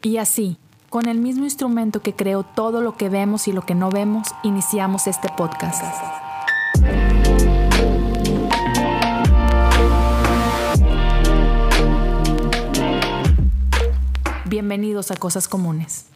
Y así, con el mismo instrumento que creó todo lo que vemos y lo que no vemos, iniciamos este podcast. Bienvenidos a Cosas Comunes.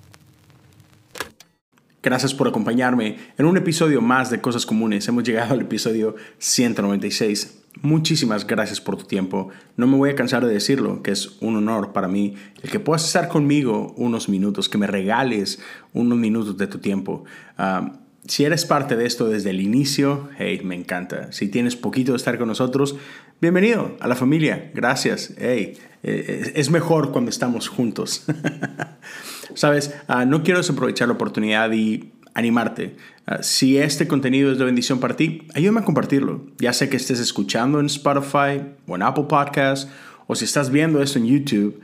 Gracias por acompañarme en un episodio más de Cosas Comunes. Hemos llegado al episodio 196. Muchísimas gracias por tu tiempo. No me voy a cansar de decirlo, que es un honor para mí el que puedas estar conmigo unos minutos, que me regales unos minutos de tu tiempo. Ah, si eres parte de esto desde el inicio, hey, me encanta. Si tienes poquito de estar con nosotros, bienvenido a la familia. Gracias. Hey, eh, es mejor cuando estamos juntos. Sabes, ah, no quiero desaprovechar la oportunidad y animarte. Ah, si este contenido es de bendición para ti, ayúdame a compartirlo. Ya sé que estés escuchando en Spotify o en Apple Podcasts o si estás viendo esto en YouTube,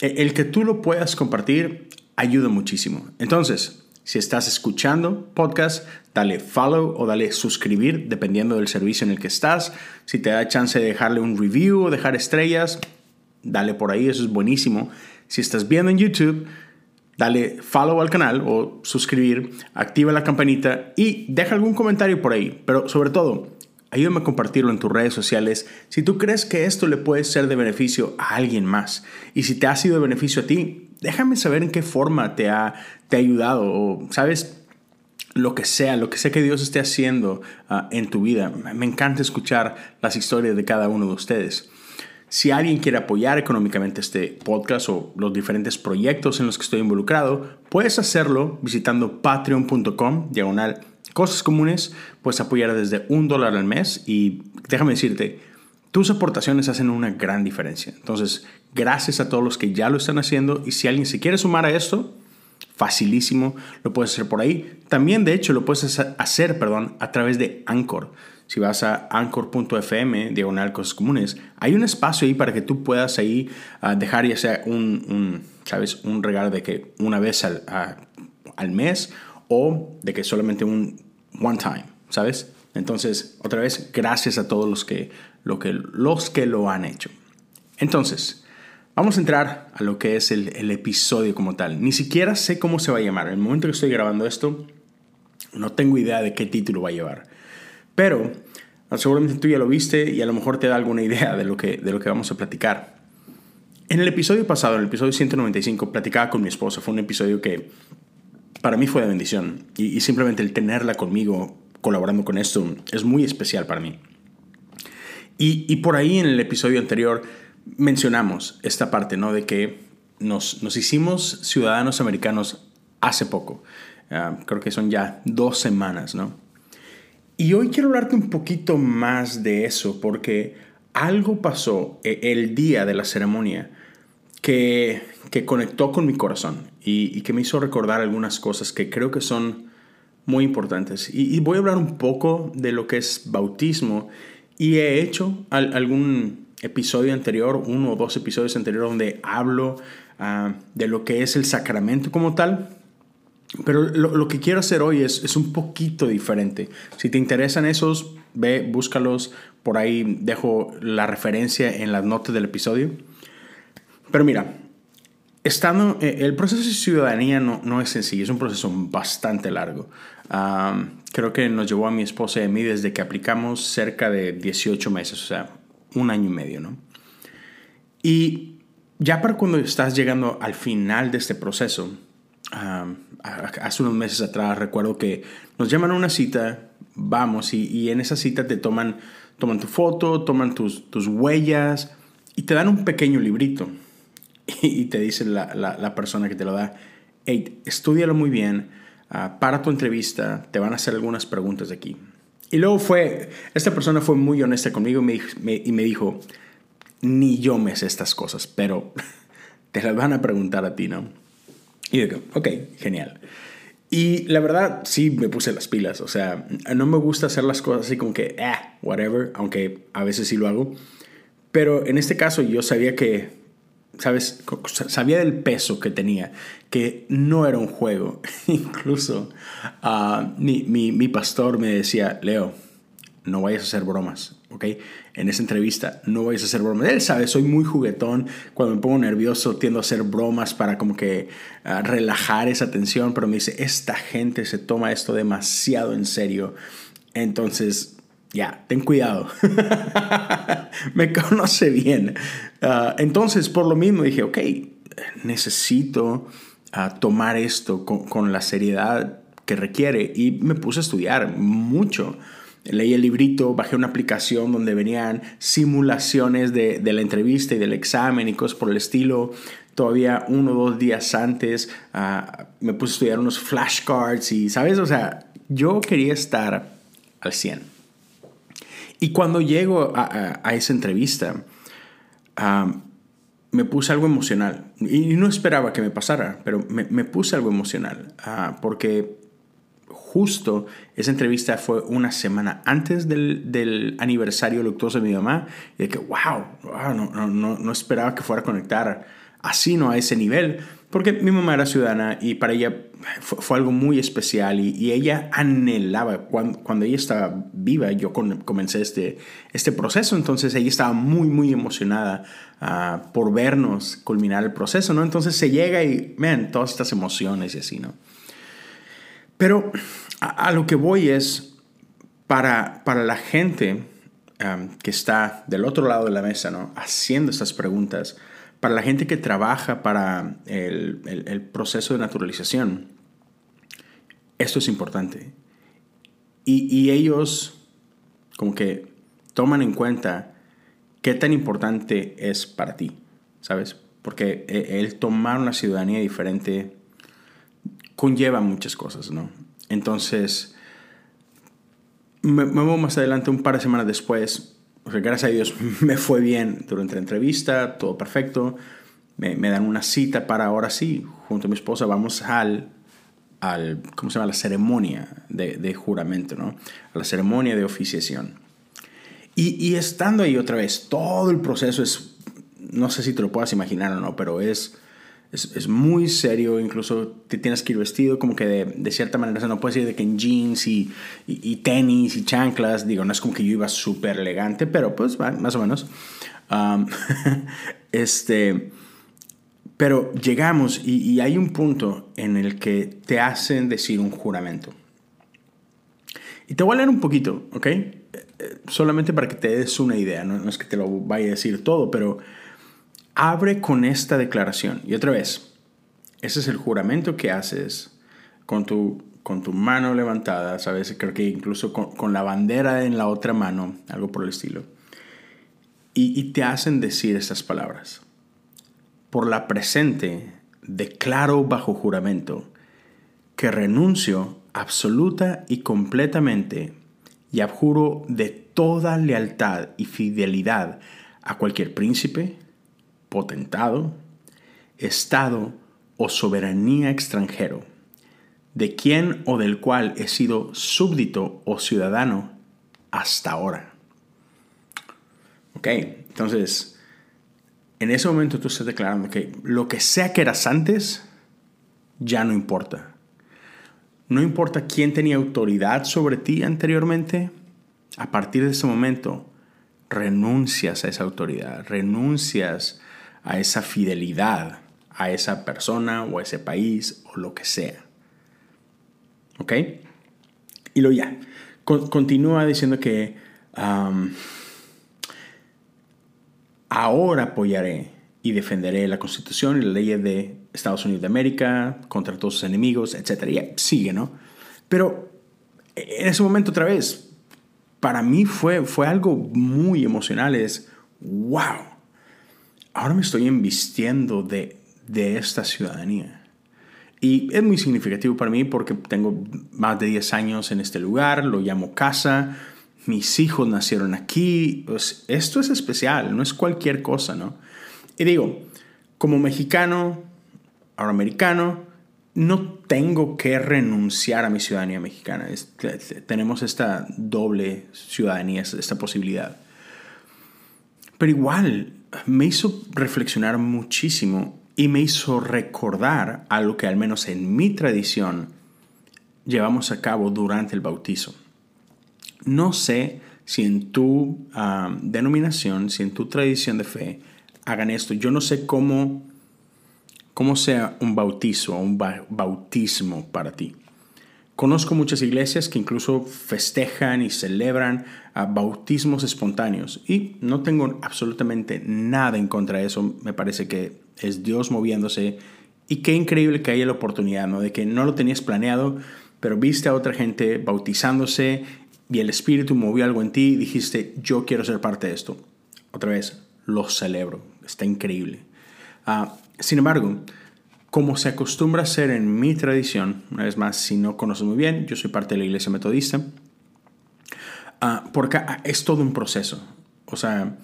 e, el que tú lo puedas compartir ayuda muchísimo. Entonces, si estás escuchando podcast, dale follow o dale suscribir dependiendo del servicio en el que estás. Si te da chance de dejarle un review o dejar estrellas, dale por ahí, eso es buenísimo. Si estás viendo en YouTube, dale follow al canal o suscribir, activa la campanita y deja algún comentario por ahí. Pero sobre todo, ayúdame a compartirlo en tus redes sociales si tú crees que esto le puede ser de beneficio a alguien más. Y si te ha sido de beneficio a ti, déjame saber en qué forma te ha, te ha ayudado o, ¿sabes? Lo que sea, lo que sea que Dios esté haciendo ah, en tu vida. Me encanta escuchar las historias de cada uno de ustedes. Si alguien quiere apoyar económicamente este podcast o los diferentes proyectos en los que estoy involucrado, puedes hacerlo visitando patreon.com, diagonal cosas comunes. Puedes apoyar desde un dólar al mes y déjame decirte, tus aportaciones hacen una gran diferencia. Entonces, gracias a todos los que ya lo están haciendo y si alguien se quiere sumar a esto, facilísimo, lo puedes hacer por ahí. También, de hecho, lo puedes hacer, perdón, a través de Anchor si vas a anchor.fm, diagonal cosas comunes, hay un espacio ahí para que tú puedas ahí ah, dejar ya sea un, ¿sabes? Un regalo de que una vez al, al mes o de que solamente un one time, ¿sabes? Entonces, otra vez, gracias a todos los que lo, que, los que lo han hecho. Entonces, vamos a entrar a lo que es el, el episodio como tal. Ni siquiera sé cómo se va a llamar. En el momento que estoy grabando esto, no tengo idea de qué título va a llevar. Pero seguramente tú ya lo viste y a lo mejor te da alguna idea de lo que, de lo que vamos a platicar. En el episodio pasado, en el episodio 195, platicaba con mi esposa. Fue un episodio que para mí fue de bendición. Y, simplemente el tenerla conmigo colaborando con esto es muy especial para mí. Y, por ahí en el episodio anterior mencionamos esta parte, ¿no? De que nos, nos hicimos ciudadanos americanos hace poco. Ah, creo que son ya dos semanas, ¿no? Y hoy quiero hablarte un poquito más de eso, porque algo pasó e, el día de la ceremonia que, que conectó con mi corazón y, que me hizo recordar algunas cosas que creo que son muy importantes. Y, voy a hablar un poco de lo que es bautismo y he hecho algún episodio anterior, uno o dos episodios anteriores donde hablo ah, de lo que es el sacramento como tal. Pero lo, que quiero hacer hoy es, es, un poquito diferente. Si te interesan esos, ve, búscalos. Por ahí dejo la referencia en las notas del episodio. Pero mira, estando, eh, el proceso de ciudadanía no, no, es sencillo, es un proceso bastante largo. creo que nos llevó a mi esposa y a mí desde que aplicamos cerca de 18 meses, o sea, un año y medio, ¿no? Y ya para cuando estás llegando al final de este proceso, hace unos meses atrás recuerdo que nos llaman a una cita, vamos, y, en esa cita te toman, toman tu foto, toman tus, huellas y te dan un pequeño librito. Y, te dice la, la, persona que te lo da, hey, estudialo muy bien, ah, para tu entrevista, te van a hacer algunas preguntas de aquí. Y luego fue, esta persona fue muy honesta conmigo y me dijo, ni yo me sé estas cosas, pero te las van a preguntar a ti, ¿no? Y digo, ok, genial. Y la verdad, sí me puse las pilas. O sea, no me gusta hacer las cosas así como que, eh, whatever, aunque a veces sí lo hago. Pero en este caso yo sabía que, ¿sabes? Sabía del peso que tenía, que no era un juego. Incluso uh, mi, mi, mi pastor me decía, Leo, no vayas a hacer bromas. ¿Ok? En esa entrevista, no vais a hacer bromas. Él sabe, soy muy juguetón. Cuando me pongo nervioso, tiendo a hacer bromas para como que ah, relajar esa tensión, pero me dice, esta gente se toma esto demasiado en serio. Entonces, ya, ten cuidado. me conoce bien. Ah, entonces, por lo mismo dije, ok, necesito ah, tomar esto con, con la seriedad que requiere y me puse a estudiar mucho leí el librito, bajé una aplicación donde venían simulaciones de, la entrevista y del examen y cosas por el estilo. Todavía uno o dos días antes ah, me puse a estudiar unos flashcards y, ¿sabes? O sea, yo quería estar al 100. Y cuando llego a, esa entrevista, me puse algo emocional. Y no esperaba que me pasara, pero me, puse algo emocional. Uh, porque justo esa entrevista fue una semana antes del, aniversario luctuoso de mi mamá. Y de que, wow, no, no, no, esperaba que fuera a conectar así, ¿no? A ese nivel. Porque mi mamá era ciudadana y para ella fue, algo muy especial y, ella anhelaba, cuando, cuando, ella estaba viva, yo comencé este, este proceso, entonces ella estaba muy, muy emocionada ah, por vernos culminar el proceso, ¿no? Entonces se llega y, ven todas estas emociones y así, ¿no? Pero a, lo que voy es, para, para la gente um, que está del otro lado de la mesa, ¿no? haciendo estas preguntas, para la gente que trabaja para el, el, proceso de naturalización, esto es importante. Y, y, ellos como que toman en cuenta qué tan importante es para ti, ¿sabes? Porque e, el tomar una ciudadanía diferente conlleva muchas cosas, ¿no? Entonces, me, voy más adelante, un par de semanas después, gracias a Dios me fue bien durante la entrevista, todo perfecto. Me, dan una cita para ahora sí, junto a mi esposa, vamos al, al ¿cómo se llama? La ceremonia de, juramento, ¿no? A la ceremonia de oficiación. Y, y, estando ahí otra vez, todo el proceso es, no sé si te lo puedas imaginar o no, pero es es, es, muy serio, incluso te tienes que ir vestido como que de, de cierta manera, o sea, no puedes ir de que en jeans y, y, tenis y chanclas, digo, no es como que yo iba súper elegante, pero pues más o menos. este, pero llegamos y, y, hay un punto en el que te hacen decir un juramento. Y te voy a leer un poquito, ¿ok? Eh, eh, solamente para que te des una idea, no, no es que te lo vaya a decir todo, pero abre con esta declaración. Y otra vez, ese es el juramento que haces con tu, con tu mano levantada, ¿sabes? Creo que incluso con, la bandera en la otra mano, algo por el estilo. Y, y te hacen decir estas palabras. Por la presente, declaro bajo juramento que renuncio absoluta y completamente y abjuro de toda lealtad y fidelidad a cualquier príncipe, potentado, estado o soberanía extranjero, de quien o del cual he sido súbdito o ciudadano hasta ahora. Ok, entonces, en ese momento tú estás declarando que lo que sea que eras antes, ya no importa. No importa quién tenía autoridad sobre ti anteriormente, a partir de ese momento renuncias a esa autoridad, renuncias a esa fidelidad a esa persona o a ese país o lo que sea. ¿Ok? Y lo ya. continúa diciendo que ahora apoyaré y defenderé la Constitución y las leyes de Estados Unidos de América contra todos sus enemigos, etc. Y sigue, ¿no? Pero en ese momento otra vez, para mí fue, fue algo muy emocional. Es, wow, ahora me estoy embistiendo de, de esta ciudadanía. Y es muy significativo para mí porque tengo más de 10 años en este lugar, lo llamo casa, mis hijos nacieron aquí, pues esto es especial, no es cualquier cosa, ¿no? Y digo, como mexicano, ahora americano, no tengo que renunciar a mi ciudadanía mexicana. tenemos esta doble ciudadanía, esta posibilidad. Pero igual, me hizo reflexionar muchísimo y me hizo recordar algo que al menos en mi tradición llevamos a cabo durante el bautizo. No sé si en tu denominación, si en tu tradición de fe hagan esto. Yo no sé cómo, cómo sea un bautizo o un bautismo para ti. Conozco muchas iglesias que incluso festejan y celebran ah, bautismos espontáneos y no tengo absolutamente nada en contra de eso. Me parece que es Dios moviéndose y qué increíble que haya la oportunidad, ¿no? De que no lo tenías planeado, pero viste a otra gente bautizándose y el Espíritu movió algo en ti y dijiste, yo quiero ser parte de esto. Otra vez, lo celebro, está increíble. Ah, sin embargo, como se acostumbra a hacer en mi tradición, una vez más, si no conoces muy bien, yo soy parte de la iglesia metodista, uh, porque es todo un proceso. O sea,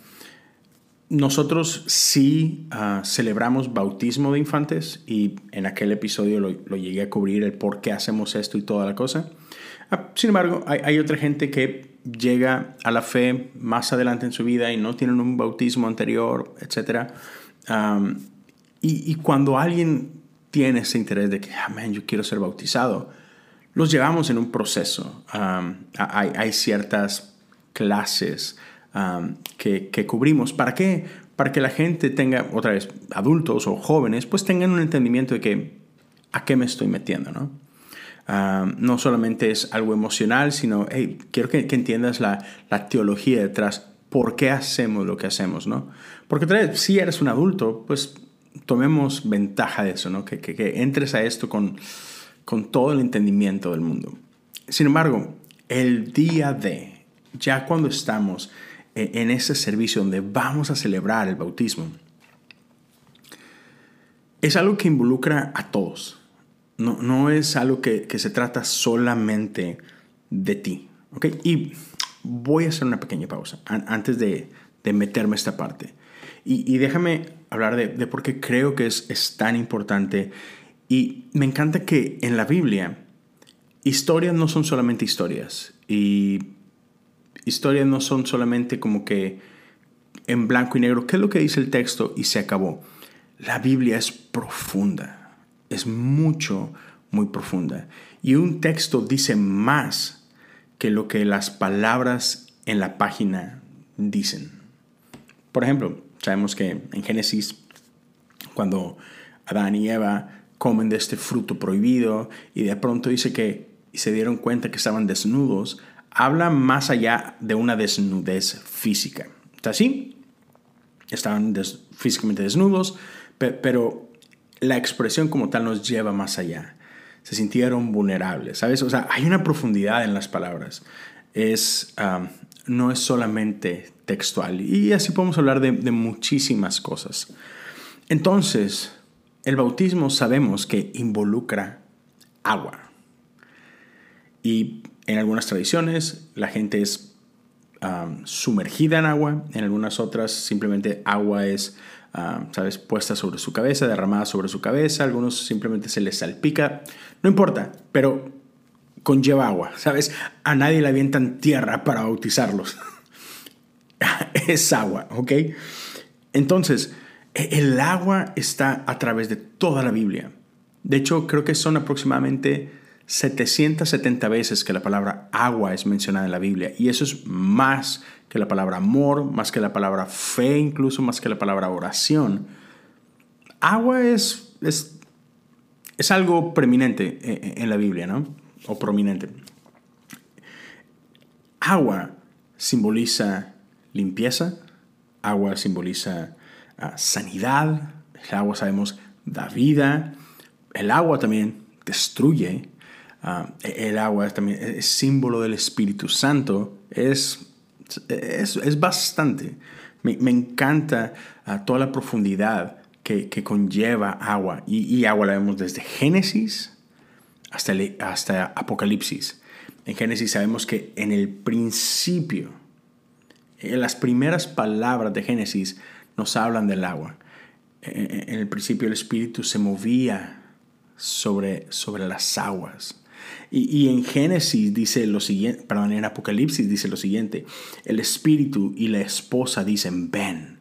nosotros sí ah, celebramos bautismo de infantes y en aquel episodio lo, lo, llegué a cubrir el por qué hacemos esto y toda la cosa. sin embargo, hay, hay, otra gente que llega a la fe más adelante en su vida y no tienen un bautismo anterior, etc. Y, cuando alguien tiene ese interés de que, ah, yo quiero ser bautizado, los llevamos en un proceso. hay, hay, ciertas clases que, que, cubrimos. ¿Para qué? Para que la gente tenga, otra vez, adultos o jóvenes, pues tengan un entendimiento de que a qué me estoy metiendo, ¿no? no solamente es algo emocional, sino, hey, quiero que, que entiendas la, la, teología detrás, por qué hacemos lo que hacemos, ¿no? Porque otra vez, si eres un adulto, pues tomemos ventaja de eso, ¿no? Que, que, entres a esto con, con todo el entendimiento del mundo. Sin embargo, el día de, ya cuando estamos e, en ese servicio donde vamos a celebrar el bautismo, es algo que involucra a todos. No, no es algo que, que, se trata solamente de ti. ¿ok? Y voy a hacer una pequeña pausa antes de, de meterme a esta parte. Y, y déjame hablar de, de, por qué creo que es, es tan importante. Y me encanta que en la Biblia historias no son solamente historias. Y historias no son solamente como que en blanco y negro, ¿qué es lo que dice el texto? Y se acabó. La Biblia es profunda, es mucho, muy profunda. Y un texto dice más que lo que las palabras en la página dicen. Por ejemplo, Sabemos que en Génesis, cuando Adán y Eva comen de este fruto prohibido y de pronto dice que se dieron cuenta que estaban desnudos, habla más allá de una desnudez física. ¿Está así? Estaban físicamente desnudos, pero la expresión como tal nos lleva más allá. Se sintieron vulnerables, ¿sabes? O sea, hay una profundidad en las palabras. Es, ah, no es solamente textual. Y así podemos hablar de, muchísimas cosas. Entonces, el bautismo sabemos que involucra agua. Y en algunas tradiciones la gente es sumergida en agua, en algunas otras simplemente agua es, ¿sabes?, puesta sobre su cabeza, derramada sobre su cabeza, algunos simplemente se les salpica, no importa, pero conlleva agua, ¿sabes? A nadie le avientan tierra para bautizarlos. es agua, ¿ok? Entonces, e, el agua está a través de toda la Biblia. De hecho, creo que son aproximadamente 770 veces que la palabra agua es mencionada en la Biblia. Y eso es más que la palabra amor, más que la palabra fe, incluso más que la palabra oración. Agua es, es, es algo preeminente e, e, en la Biblia, ¿no? O prominente. Agua simboliza limpieza, agua simboliza ah, sanidad, el agua sabemos da vida, el agua también destruye, ah, el agua también es símbolo del Espíritu Santo, es, es, bastante. Me, encanta ah, toda la profundidad que, conlleva agua. Y, agua la vemos desde Génesis hasta, hasta Apocalipsis. En Génesis sabemos que en el principio, las primeras palabras de Génesis nos hablan del agua. En el principio el Espíritu se movía sobre, sobre las aguas. Y, en Génesis dice lo siguiente, perdón, en Apocalipsis dice lo siguiente, el Espíritu y la esposa dicen, ven.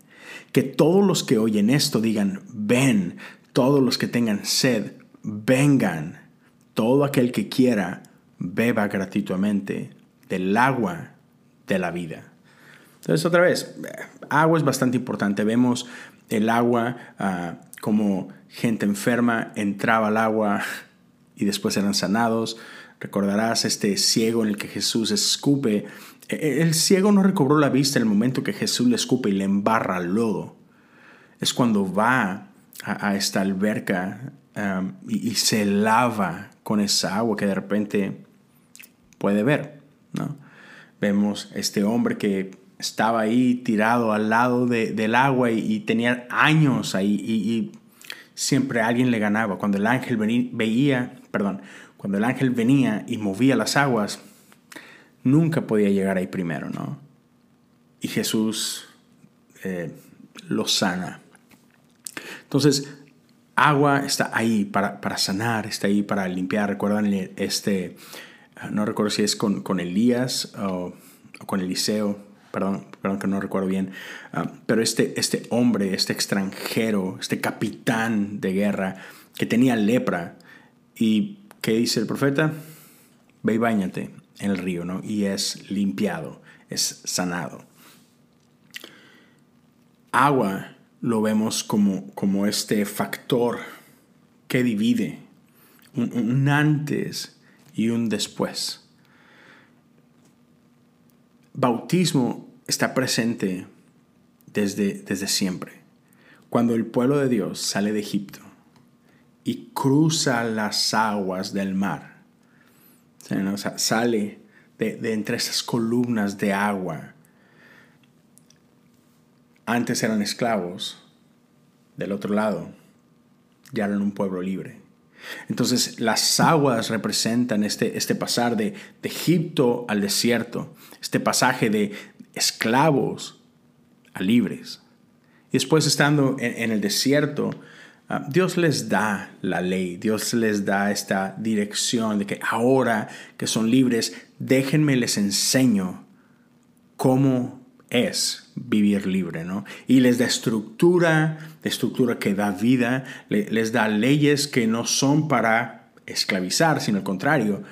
Que todos los que oyen esto digan, ven. Todos los que tengan sed, vengan. Todo aquel que quiera, beba gratuitamente del agua de la vida. Entonces, otra vez, agua es bastante importante. Vemos el agua ah, como gente enferma entraba al agua y después eran sanados. Recordarás este ciego en el que Jesús escupe. E, e, el ciego no recobró la vista en el momento que Jesús le escupe y le embarra al lodo. Es cuando va a, esta alberca um, y, se lava con esa agua que de repente puede ver. ¿no? Vemos este hombre que estaba ahí tirado al lado del agua y, tenía años ahí y, siempre alguien le ganaba. Cuando el ángel veía, perdón, cuando el ángel venía y movía las aguas, nunca podía llegar ahí primero, ¿no? Y Jesús eh, lo sana. Entonces, agua está ahí para, para, sanar, está ahí para limpiar. Recuerdan este, no recuerdo si es con, con Elías o, con Eliseo, perdón, perdón que no recuerdo bien, ah, pero este, este hombre, este extranjero, este capitán de guerra que tenía lepra y ¿Qué dice el profeta? Ve y bañate en el río, ¿no? Y es limpiado, es sanado. Agua lo vemos como, como este factor que divide un, antes y un después. Bautismo está presente desde, desde siempre. Cuando el pueblo de Dios sale de Egipto, y cruza las aguas del mar. Sale de, entre esas columnas de agua. Antes eran esclavos, del otro lado ya eran un pueblo libre. Entonces las aguas representan este, este pasar de, Egipto al desierto, este pasaje de esclavos a libres. Y después estando en el desierto, Ah, Dios les da la ley, Dios les da esta dirección de que ahora que son libres, déjenme les enseño cómo es vivir libre, ¿no? Y les da estructura, de estructura que da vida, les da leyes que no son para esclavizar, sino al contrario,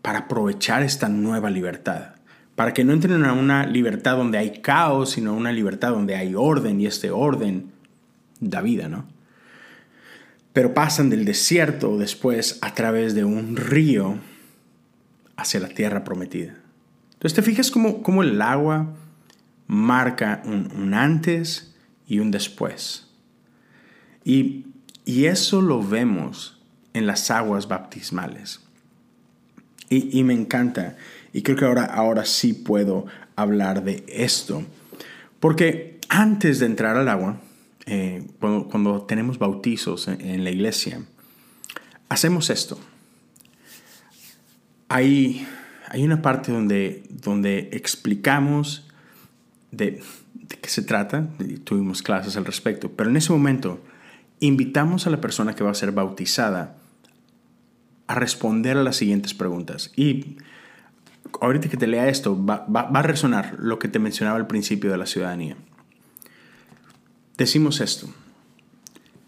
para aprovechar esta nueva libertad. Para que no entren a una libertad donde hay caos, sino una libertad donde hay orden y este orden da vida, ¿no? pero pasan del desierto después a través de un río hacia la tierra prometida. Entonces te fijas cómo, el agua marca un, antes y un después. Y, eso lo vemos en las aguas baptismales. Y, me encanta, y creo que ahora, ahora sí puedo hablar de esto, porque antes de entrar al agua, eh, cuando, tenemos bautizos en, la iglesia, hacemos esto. Hay, hay una parte donde, donde explicamos de, de qué se trata, tuvimos clases al respecto, pero en ese momento invitamos a la persona que va a ser bautizada a responder a las siguientes preguntas. Y ahorita que te lea esto, va, va a resonar lo que te mencionaba al principio de la ciudadanía decimos esto.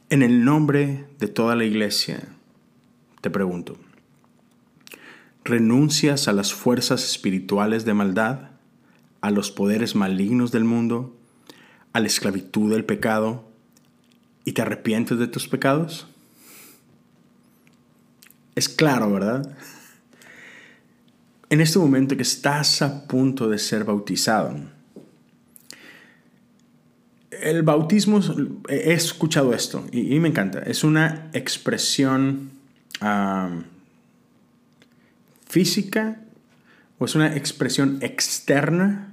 En el nombre de toda la iglesia, te pregunto, ¿renuncias a las fuerzas espirituales de maldad, a los poderes malignos del mundo, a la esclavitud del pecado y te arrepientes de tus pecados? Es claro, ¿verdad? En este momento que estás a punto de ser bautizado, el bautismo, he escuchado esto y, me encanta. Es una expresión física o es una expresión externa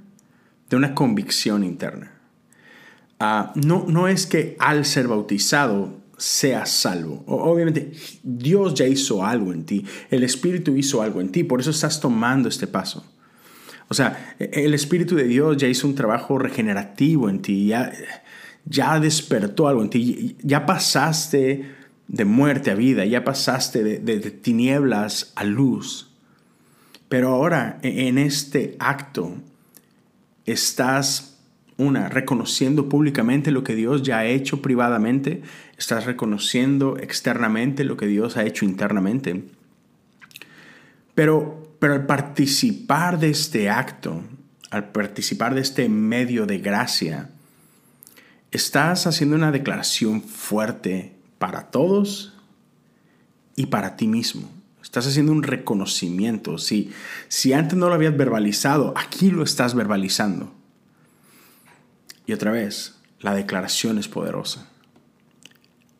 de una convicción interna. Ah, no, no es que al ser bautizado seas salvo. Obviamente Dios ya hizo algo en ti, el Espíritu hizo algo en ti, por eso estás tomando este paso. O sea, el Espíritu de Dios ya hizo un trabajo regenerativo en ti, ya, ya despertó algo en ti, ya pasaste de muerte a vida, ya pasaste de, tinieblas a luz. Pero ahora, e, en este acto, estás, una, reconociendo públicamente lo que Dios ya ha hecho privadamente, estás reconociendo externamente lo que Dios ha hecho internamente. Pero pero al participar de este acto, al participar de este medio de gracia, estás haciendo una declaración fuerte para todos y para ti mismo. Estás haciendo un reconocimiento. Si, si antes no lo habías verbalizado, aquí lo estás verbalizando. Y otra vez, la declaración es poderosa.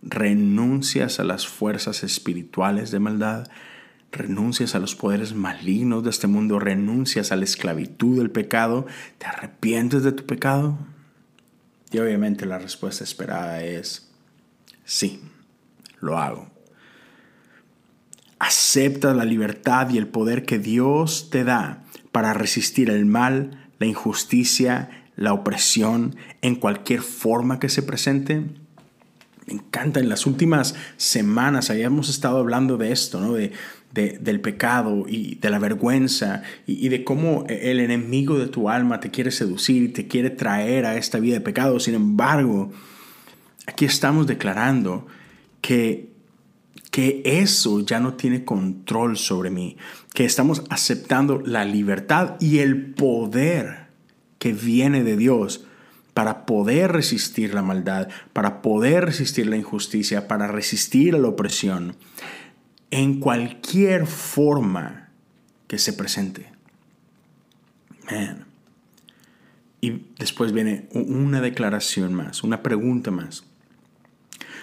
Renuncias a las fuerzas espirituales de maldad, renuncias a los poderes malignos de este mundo, renuncias a la esclavitud del pecado, te arrepientes de tu pecado. Y obviamente la respuesta esperada es sí, lo hago. Acepta la libertad y el poder que Dios te da para resistir el mal, la injusticia, la opresión en cualquier forma que se presente. Me encanta, en las últimas semanas habíamos estado hablando de esto, ¿no? de, del pecado y de la vergüenza y, y, de cómo el enemigo de tu alma te quiere seducir y te quiere traer a esta vida de pecado. Sin embargo, aquí estamos declarando que que eso ya no tiene control sobre mí, que estamos aceptando la libertad y el poder que viene de Dios para poder resistir la maldad, para poder resistir la injusticia, para resistir a la opresión, en cualquier forma que se presente. Y después viene una declaración más, una pregunta más.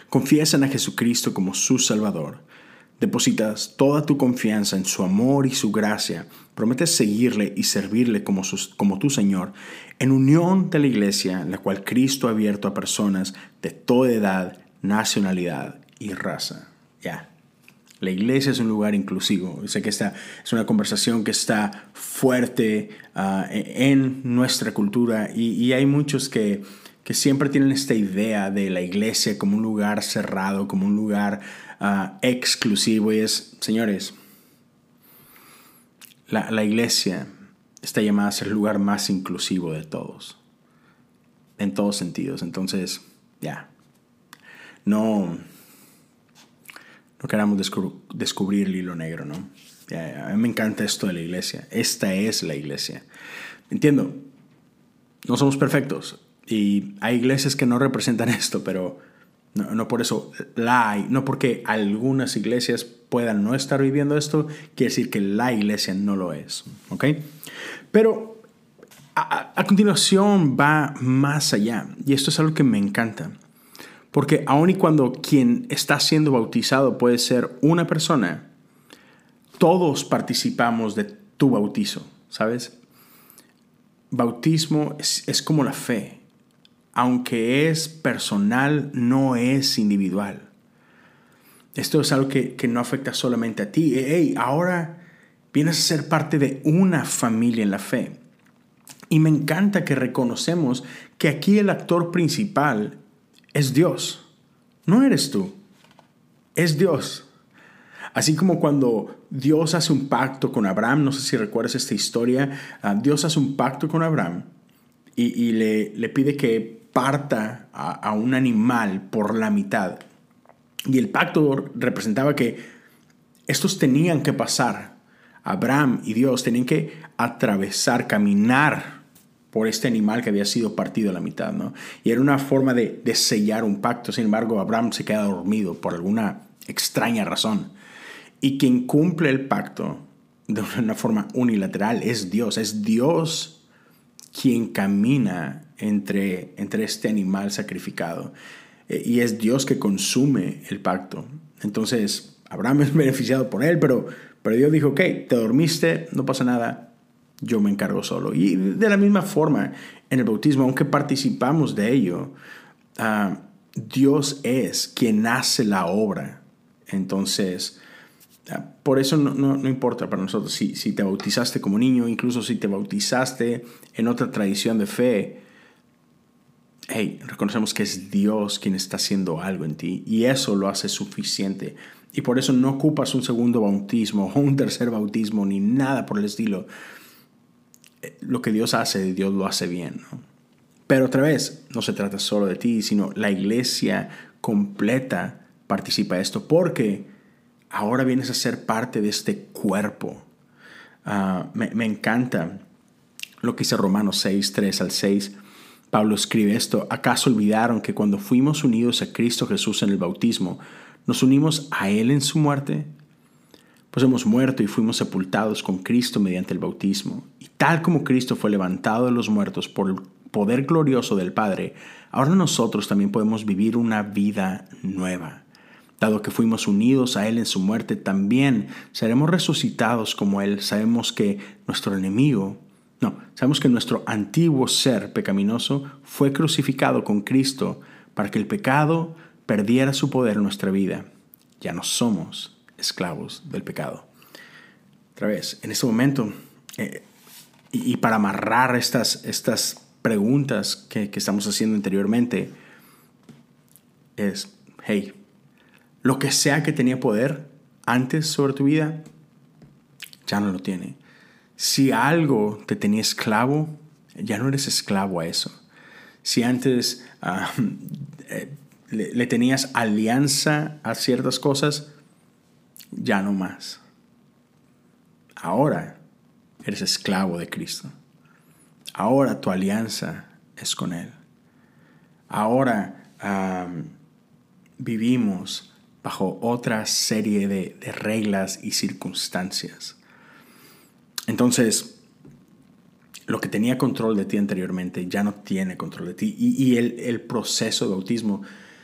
Confiesan a Jesucristo como su Salvador. Depositas toda tu confianza en su amor y su gracia. Prometes seguirle y servirle como, como tu Señor en unión de la iglesia, la cual Cristo ha abierto a personas de toda edad, nacionalidad y raza. Ya. La iglesia es un lugar inclusivo. Sé que esta es una conversación que está fuerte ah, en nuestra cultura y hay muchos que que siempre tienen esta idea de la iglesia como un lugar cerrado, como un lugar ah, exclusivo. Y es, señores, la, la, iglesia está llamada a ser el lugar más inclusivo de todos, en todos sentidos. Entonces, ya, no, no queramos descubrir el hilo negro, ¿no? a mí me encanta esto de la iglesia. Esta es la iglesia. Entiendo, no somos perfectos. Y hay iglesias que no representan esto, pero no, por eso la hay, no porque algunas iglesias puedan no estar viviendo esto, quiere decir que la iglesia no lo es. ¿Ok? Pero a, a continuación va más allá, y esto es algo que me encanta. Porque aun y cuando quien está siendo bautizado puede ser una persona, todos participamos de tu bautizo, ¿sabes? Bautismo es, es como la fe aunque es personal, no es individual. Esto es algo que, no afecta solamente a ti. Hey, ahora vienes a ser parte de una familia en la fe. Y me encanta que reconocemos que aquí el actor principal es Dios. No eres tú, es Dios. Así como cuando Dios hace un pacto con Abraham, no sé si recuerdas esta historia, ah, Dios hace un pacto con Abraham y, le, le pide que parta a, un animal por la mitad. Y el pacto representaba que estos tenían que pasar. Abraham y Dios tenían que atravesar, caminar por este animal que había sido partido a la mitad, ¿no? Y era una forma de, de, sellar un pacto. Sin embargo, Abraham se queda dormido por alguna extraña razón. Y quien cumple el pacto de una forma unilateral es Dios. Es Dios quien camina entre, entre este animal sacrificado. Eh, y es Dios que consume el pacto. Entonces, Abraham es beneficiado por él, pero, pero Dios dijo, ok, te dormiste, no pasa nada, yo me encargo solo. Y de la misma forma, en el bautismo, aunque participamos de ello, ah, Dios es quien hace la obra. Entonces, ah, por eso no, no, no, importa para nosotros si, si te bautizaste como niño, incluso si te bautizaste en otra tradición de fe, hey, reconocemos que es Dios quien está haciendo algo en ti y eso lo hace suficiente. Y por eso no ocupas un segundo bautismo o un tercer bautismo ni nada por el estilo. Eh, lo que Dios hace, Dios lo hace bien. Pero otra vez, no se trata solo de ti, sino la iglesia completa participa de esto porque ahora vienes a ser parte de este cuerpo. Ah, me, me encanta lo que dice Romanos 6, 3 al 6. Pablo escribe esto, ¿acaso olvidaron que cuando fuimos unidos a Cristo Jesús en el bautismo, nos unimos a Él en su muerte? Pues hemos muerto y fuimos sepultados con Cristo mediante el bautismo. Y tal como Cristo fue levantado de los muertos por el poder glorioso del Padre, ahora nosotros también podemos vivir una vida nueva. Dado que fuimos unidos a Él en su muerte, también seremos resucitados como Él. Sabemos que nuestro enemigo, no, sabemos que nuestro antiguo ser pecaminoso fue crucificado con Cristo para que el pecado perdiera su poder en nuestra vida. Ya no somos esclavos del pecado. Otra vez, en este momento, eh, y, para amarrar estas, estas preguntas que, que estamos haciendo anteriormente, es, hey, lo que sea que tenía poder antes sobre tu vida, ya no lo tiene. Si algo te tenía esclavo, ya no eres esclavo a eso. Si antes ah, eh, le, tenías alianza a ciertas cosas, ya no más. Ahora eres esclavo de Cristo. Ahora tu alianza es con Él. Ahora vivimos bajo otra serie de reglas y circunstancias. Entonces, lo que tenía control de ti anteriormente ya no tiene control de ti. Y, el, proceso de autismo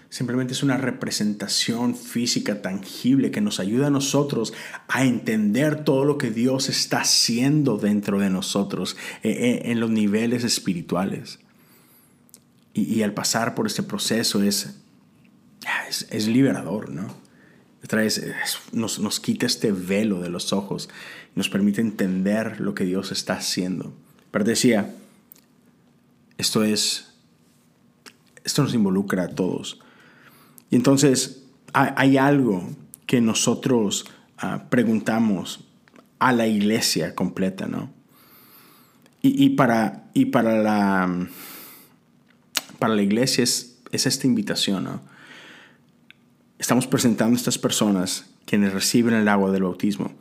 simplemente es una representación física tangible que nos ayuda a nosotros a entender todo lo que Dios está haciendo dentro de nosotros eh, eh, en los niveles espirituales. Y, al pasar por este proceso es, es, liberador, ¿no? Nos, nos quita este velo de los ojos nos permite entender lo que Dios está haciendo. Pero decía, esto es, esto nos involucra a todos. Y entonces hay, algo que nosotros ah, preguntamos a la iglesia completa, ¿no? Y, para, y para, la, para la iglesia es, es esta invitación, ¿no? Estamos presentando a estas personas quienes reciben el agua del bautismo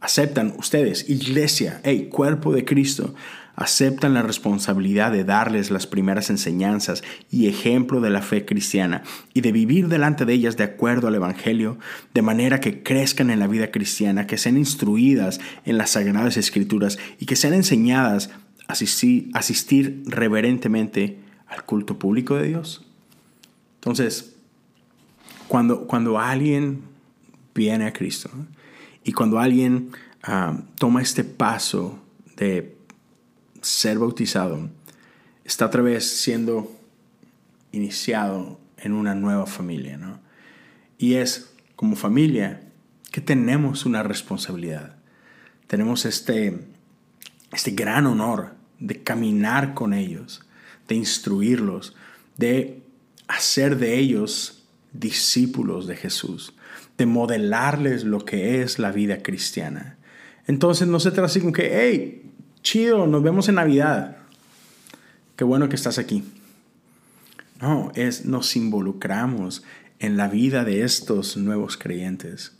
aceptan ustedes, iglesia, hey, cuerpo de Cristo, aceptan la responsabilidad de darles las primeras enseñanzas y ejemplo de la fe cristiana y de vivir delante de ellas de acuerdo al Evangelio, de manera que crezcan en la vida cristiana, que sean instruidas en las sagradas escrituras y que sean enseñadas a asistir, reverentemente al culto público de Dios. Entonces, cuando, cuando alguien viene a Cristo, y cuando alguien ah, toma este paso de ser bautizado, está otra vez siendo iniciado en una nueva familia, ¿no? Y es como familia que tenemos una responsabilidad. Tenemos este, este gran honor de caminar con ellos, de instruirlos, de hacer de ellos discípulos de Jesús de modelarles lo que es la vida cristiana. Entonces no se trata así como que, hey, chido, nos vemos en Navidad. Qué bueno que estás aquí. No, es nos involucramos en la vida de estos nuevos creyentes.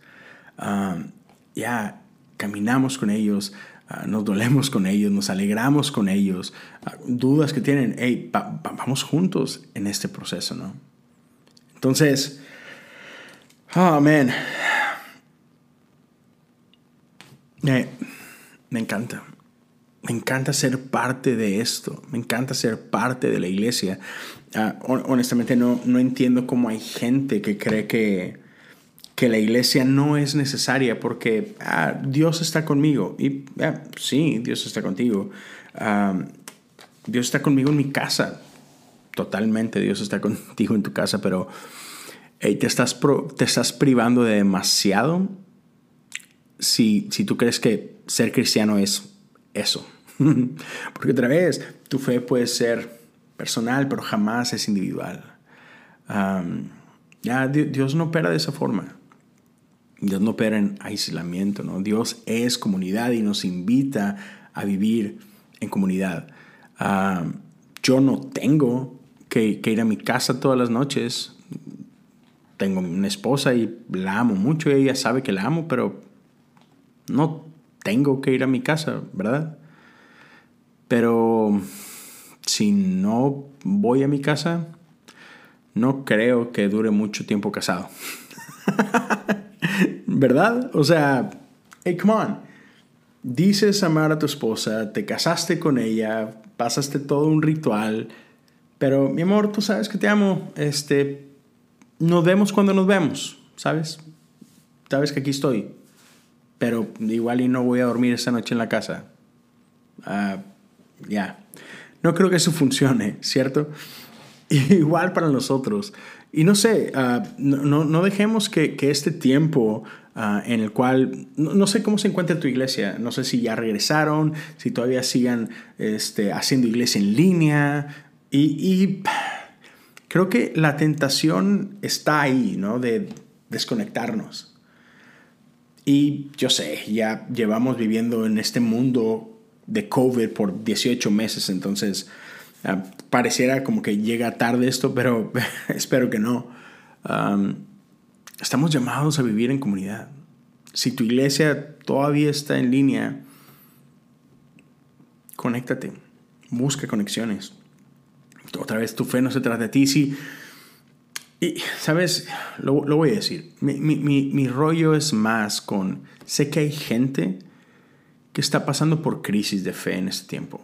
Ya caminamos con ellos, ah, nos dolemos con ellos, nos alegramos con ellos. Ah, dudas que tienen, hey, vamos juntos en este proceso, ¿no? Entonces, Oh, man. me encanta. Me encanta ser parte de esto. Me encanta ser parte de la iglesia. Ah, honestamente no, no entiendo cómo hay gente que cree que, que la iglesia no es necesaria porque ah, Dios está conmigo. Y ah, sí, Dios está contigo. Dios está conmigo en mi casa. Totalmente Dios está contigo en tu casa, pero te, estás te estás privando de demasiado si, si tú crees que ser cristiano es eso. Porque otra vez, tu fe puede ser personal, pero jamás es individual. ya Dios no opera de esa forma. Dios no opera en aislamiento, ¿no? Dios es comunidad y nos invita a vivir en comunidad. yo no tengo que, que, ir a mi casa todas las noches tengo una esposa y la amo mucho, ella sabe que la amo, pero no tengo que ir a mi casa, ¿verdad? Pero si no voy a mi casa, no creo que dure mucho tiempo casado. ¿Verdad? O sea, hey, come on. Dices amar a tu esposa, te casaste con ella, pasaste todo un ritual, pero mi amor, tú sabes que te amo. Este, nos vemos cuando nos vemos, ¿sabes? Sabes que aquí estoy. Pero igual y no voy a dormir esta noche en la casa. Ah, ya. No creo que eso funcione, ¿cierto? Igual para nosotros. Y no sé, ah, no, no, dejemos que, que este tiempo ah, en el cual, no, sé cómo se encuentra tu iglesia, no sé si ya regresaron, si todavía sigan este, haciendo iglesia en línea. Y, y, creo que la tentación está ahí, ¿no? De desconectarnos. Y yo sé, ya llevamos viviendo en este mundo de COVID por 18 meses, entonces ah, pareciera como que llega tarde esto, pero espero que no. estamos llamados a vivir en comunidad. Si tu iglesia todavía está en línea, conéctate, busca conexiones. Otra vez, tu fe no se trata de ti. Sí, y, ¿sabes? Lo, lo voy a decir. Mi, mi, mi rollo es más con... Sé que hay gente que está pasando por crisis de fe en este tiempo.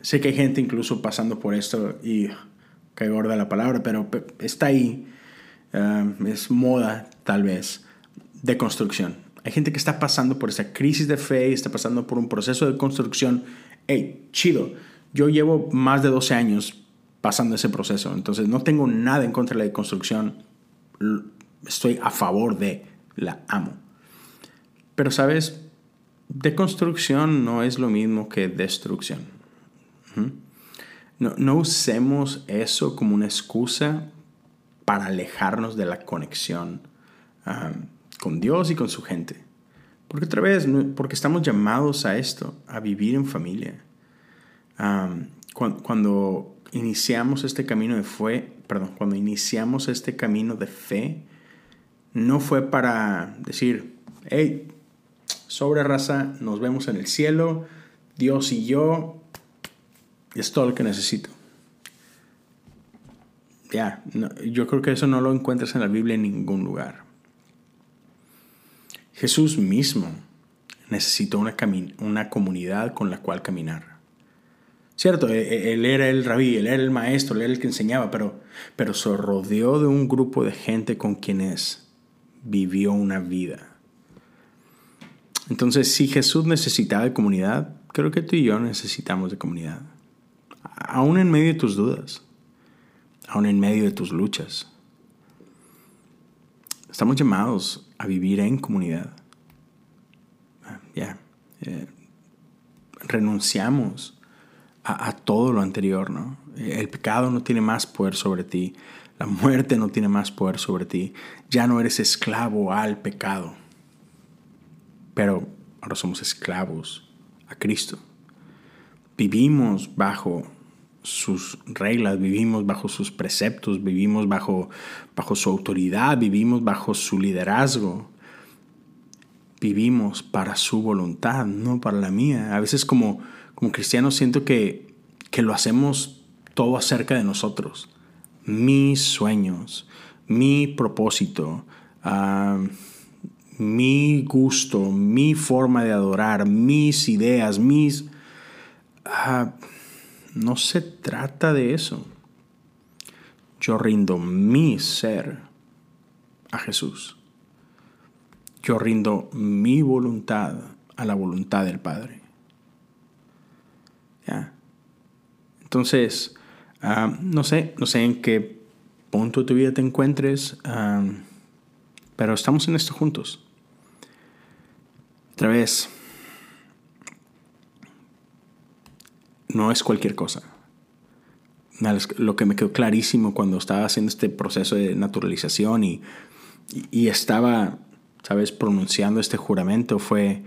Sé que hay gente incluso pasando por esto y cae gorda la palabra, pero está ahí. Um, es moda, tal vez, de construcción. Hay gente que está pasando por esta crisis de fe, está pasando por un proceso de construcción. Hey, chido. Yo llevo más de 12 años pasando ese proceso, entonces no tengo nada en contra de la construcción. Estoy a favor de, la amo. Pero, ¿sabes? deconstrucción no es lo mismo que destrucción. No, usemos eso como una excusa para alejarnos de la conexión con Dios y con su gente. Porque otra vez, porque estamos llamados a esto, a vivir en familia. cuando, iniciamos este camino de fe, perdón, cuando iniciamos este camino de fe, no fue para decir, hey, sobre raza, nos vemos en el cielo, Dios y yo, es todo lo que necesito. Ya, yo creo que eso no lo encuentras en la Biblia en ningún lugar. Jesús mismo necesitó una, una comunidad con la cual caminar. Cierto, e, e, él era el rabí, él era el maestro, él era el que enseñaba, pero, pero se rodeó de un grupo de gente con quienes vivió una vida. Entonces, si Jesús necesitaba de comunidad, creo que tú y yo necesitamos de comunidad. Aún en medio de tus dudas, aún en medio de tus luchas. Estamos llamados a vivir en comunidad. Ah, ya. Eh, renunciamos a, todo lo anterior, ¿no? El pecado no tiene más poder sobre ti. La muerte no tiene más poder sobre ti. Ya no eres esclavo al pecado pero ahora somos esclavos a Cristo. Vivimos bajo sus reglas, vivimos bajo sus preceptos, vivimos bajo, bajo su autoridad, vivimos bajo su liderazgo. Vivimos para su voluntad, no para la mía. A veces como, como cristianos siento que, que lo hacemos todo acerca de nosotros. Mis sueños, mi propósito. Ah, mi gusto, mi forma de adorar, mis ideas, mis... Ah, no se trata de eso. Yo rindo mi ser a Jesús. Yo rindo mi voluntad a la voluntad del Padre. ¿Ya? Entonces, ah, no sé, no sé en qué punto de tu vida te encuentres, ah, pero estamos en esto juntos. Otra vez, no es cualquier cosa. Lo que me quedó clarísimo cuando estaba haciendo este proceso de naturalización y, y, estaba, ¿sabes?, pronunciando este juramento fue,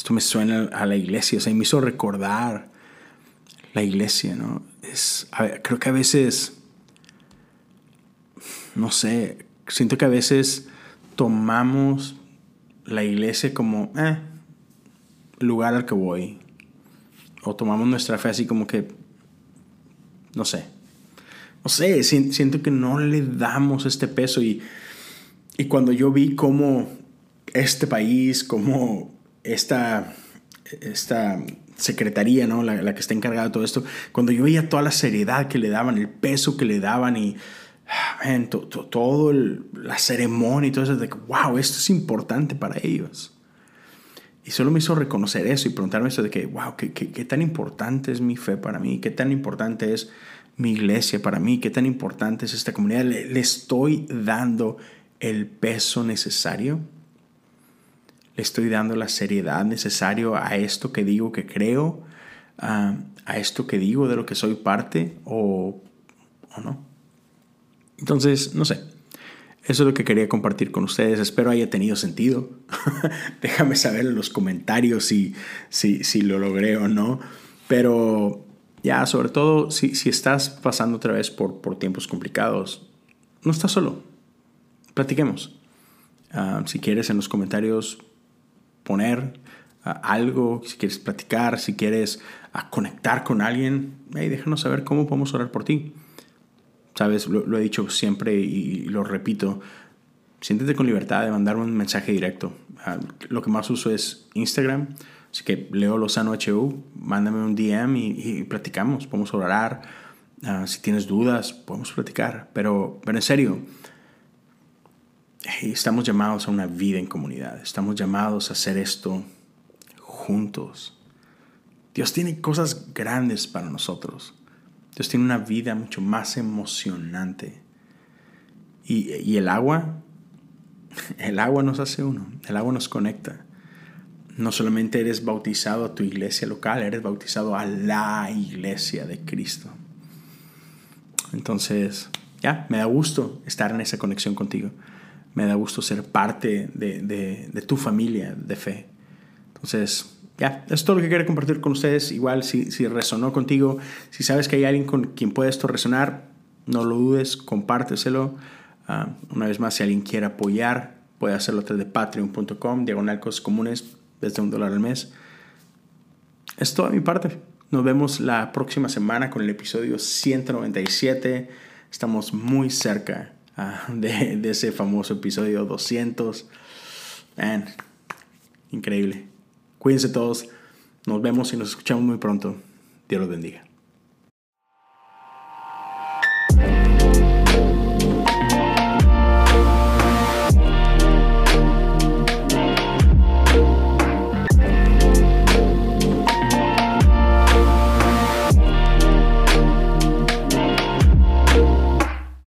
esto me suena a la iglesia, o sea, me hizo recordar la iglesia, ¿no? Es, creo que a veces, no sé, siento que a veces tomamos la iglesia como, eh, lugar al que voy. o tomamos nuestra fe así como que, no sé, no sé, siento que no le damos este peso y, y cuando yo vi cómo este país, cómo esta, esta secretaría, ¿no? La, la, que está encargada de todo esto, cuando yo veía toda la seriedad que le daban, el peso que le daban y man, to, todo la ceremonia y todo eso, de que, wow, esto es importante para ellos. Y solo me hizo reconocer eso y preguntarme eso de que, wow, ¿qué, qué, qué tan importante es mi fe para mí? ¿Qué tan importante es mi iglesia para mí? ¿Qué tan importante es esta comunidad? ¿Le, le estoy dando el peso necesario? ¿Le estoy dando la seriedad necesaria a esto que digo que creo? ¿A, a esto que digo de lo que soy parte o, o no? Entonces, no sé. Eso es lo que quería compartir con ustedes. Espero haya tenido sentido. Déjame saber en los comentarios si, si, si, lo logré o no. Pero ya, sobre todo, si, si estás pasando otra vez por, por tiempos complicados, no estás solo. Platiquemos. Uh, si quieres en los comentarios poner uh, algo, si quieres platicar, si quieres uh, conectar con alguien, hey, déjanos saber cómo podemos orar por ti. Sabes, lo, he dicho siempre y, lo repito, siéntete con libertad de mandarme un mensaje directo. Ah, lo que más uso es Instagram, así que Leo Lozano HU, mándame un DM y, platicamos, podemos orar. Ah, si tienes dudas, podemos platicar. Pero, pero en serio, estamos llamados a una vida en comunidad, estamos llamados a hacer esto juntos. Dios tiene cosas grandes para nosotros. Dios tiene una vida mucho más emocionante. Y, el agua, el agua nos hace uno, el agua nos conecta. No solamente eres bautizado a tu iglesia local, eres bautizado a la iglesia de Cristo. Entonces, ya, me da gusto estar en esa conexión contigo. Me da gusto ser parte de, de tu familia de fe. Entonces, ya, es todo lo que quería compartir con ustedes. Igual, si, si resonó contigo, si sabes que hay alguien con quien puede esto resonar, no lo dudes, compárteselo. Uh, una vez más, si alguien quiere apoyar, puede hacerlo a través de patreon.com, diagonal cosas comunes, desde un dólar al mes. Es toda mi parte. Nos vemos la próxima semana con el episodio 197. Estamos muy cerca uh, de, ese famoso episodio 200. Man, increíble. Cuídense todos. Nos vemos y nos escuchamos muy pronto. Dios los bendiga.